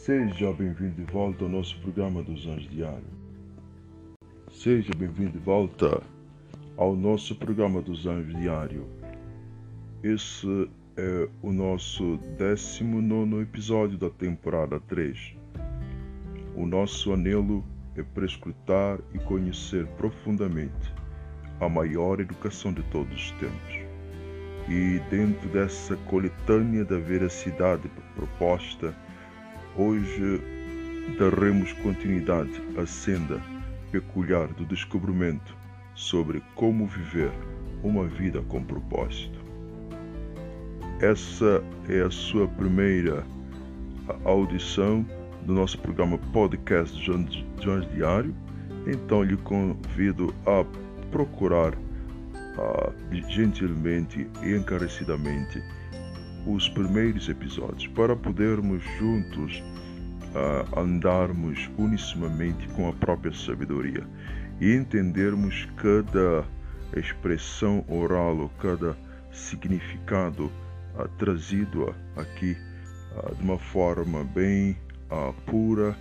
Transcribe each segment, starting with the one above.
Seja bem-vindo de volta ao nosso programa dos Anjos Diário. Seja bem-vindo de volta ao nosso programa dos Anjos Diário. Esse é o nosso 19 episódio da temporada 3. O nosso anelo é prescrutar e conhecer profundamente a maior educação de todos os tempos. E dentro dessa coletânea da veracidade proposta, Hoje daremos continuidade à senda peculiar do descobrimento sobre como viver uma vida com propósito. Essa é a sua primeira audição do nosso programa podcast Jones Diário, então lhe convido a procurar uh, gentilmente e encarecidamente os primeiros episódios para podermos juntos uh, andarmos unissimamente com a própria sabedoria e entendermos cada expressão oral ou cada significado uh, trazido aqui uh, de uma forma bem pura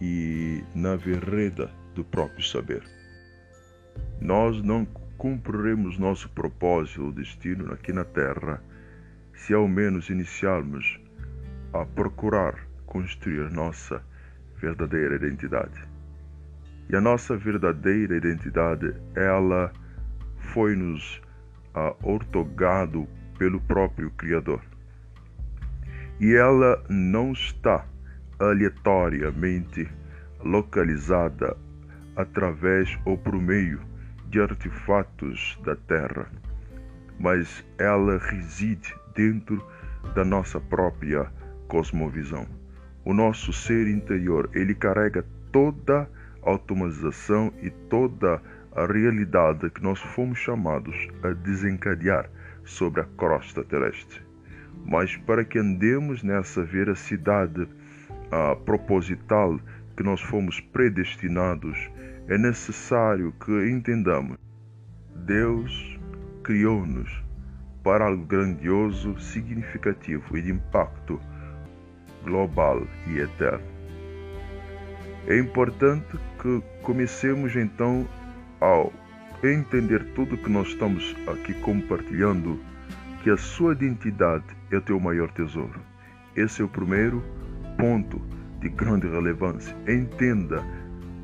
e na vereda do próprio saber. Nós não cumpriremos nosso propósito ou destino aqui na Terra se ao menos iniciarmos a procurar construir nossa verdadeira identidade. E a nossa verdadeira identidade, ela foi-nos uh, ortogado pelo próprio Criador. E ela não está aleatoriamente localizada através ou por meio de artefatos da Terra, mas ela reside dentro da nossa própria cosmovisão. O nosso ser interior, ele carrega toda a automatização e toda a realidade que nós fomos chamados a desencadear sobre a crosta terrestre. Mas para que andemos nessa veracidade uh, proposital que nós fomos predestinados, é necessário que entendamos. Deus criou-nos para algo grandioso, significativo e de impacto global e eterno. É importante que comecemos então ao entender tudo que nós estamos aqui compartilhando, que a sua identidade é o teu maior tesouro. Esse é o primeiro ponto de grande relevância. Entenda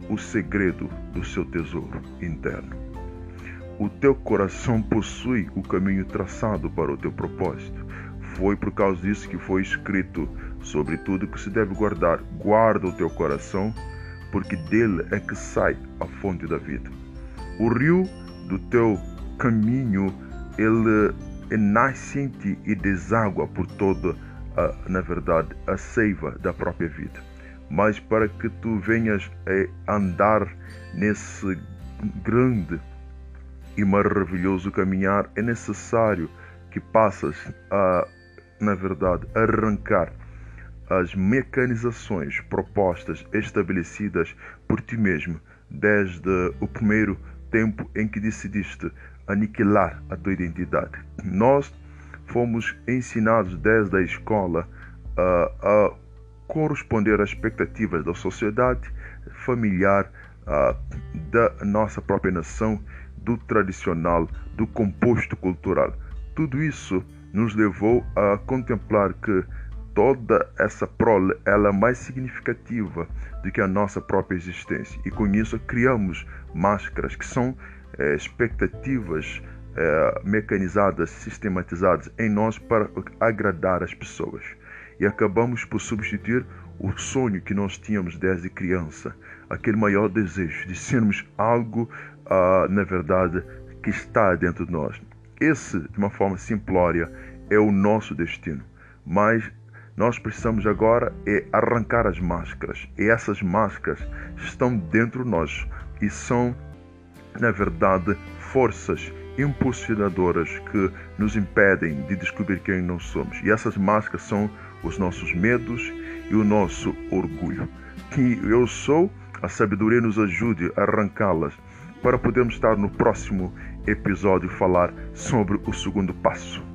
o segredo do seu tesouro interno. O teu coração possui o caminho traçado para o teu propósito. Foi por causa disso que foi escrito sobre tudo que se deve guardar. Guarda o teu coração, porque dele é que sai a fonte da vida. O rio do teu caminho, ele é nascente e deságua por toda, a, na verdade, a seiva da própria vida. Mas para que tu venhas a andar nesse grande e maravilhoso caminhar, é necessário que passas a, na verdade, arrancar as mecanizações propostas, estabelecidas por ti mesmo, desde o primeiro tempo em que decidiste aniquilar a tua identidade. Nós fomos ensinados desde a escola a, a corresponder às expectativas da sociedade familiar, a, da nossa própria nação do tradicional, do composto cultural. Tudo isso nos levou a contemplar que toda essa prole ela é mais significativa do que a nossa própria existência. E com isso criamos máscaras que são é, expectativas é, mecanizadas, sistematizadas em nós para agradar as pessoas. E acabamos por substituir o sonho que nós tínhamos desde criança, aquele maior desejo de sermos algo uh, na verdade, que está dentro de nós. Esse, de uma forma simplória, é o nosso destino. Mas nós precisamos agora é arrancar as máscaras. E essas máscaras estão dentro de nós e são, na verdade, forças impulsionadoras que nos impedem de descobrir quem nós somos. E essas máscaras são os nossos medos e o nosso orgulho. Que eu sou, a sabedoria nos ajude a arrancá-las para podermos estar no próximo episódio falar sobre o segundo passo.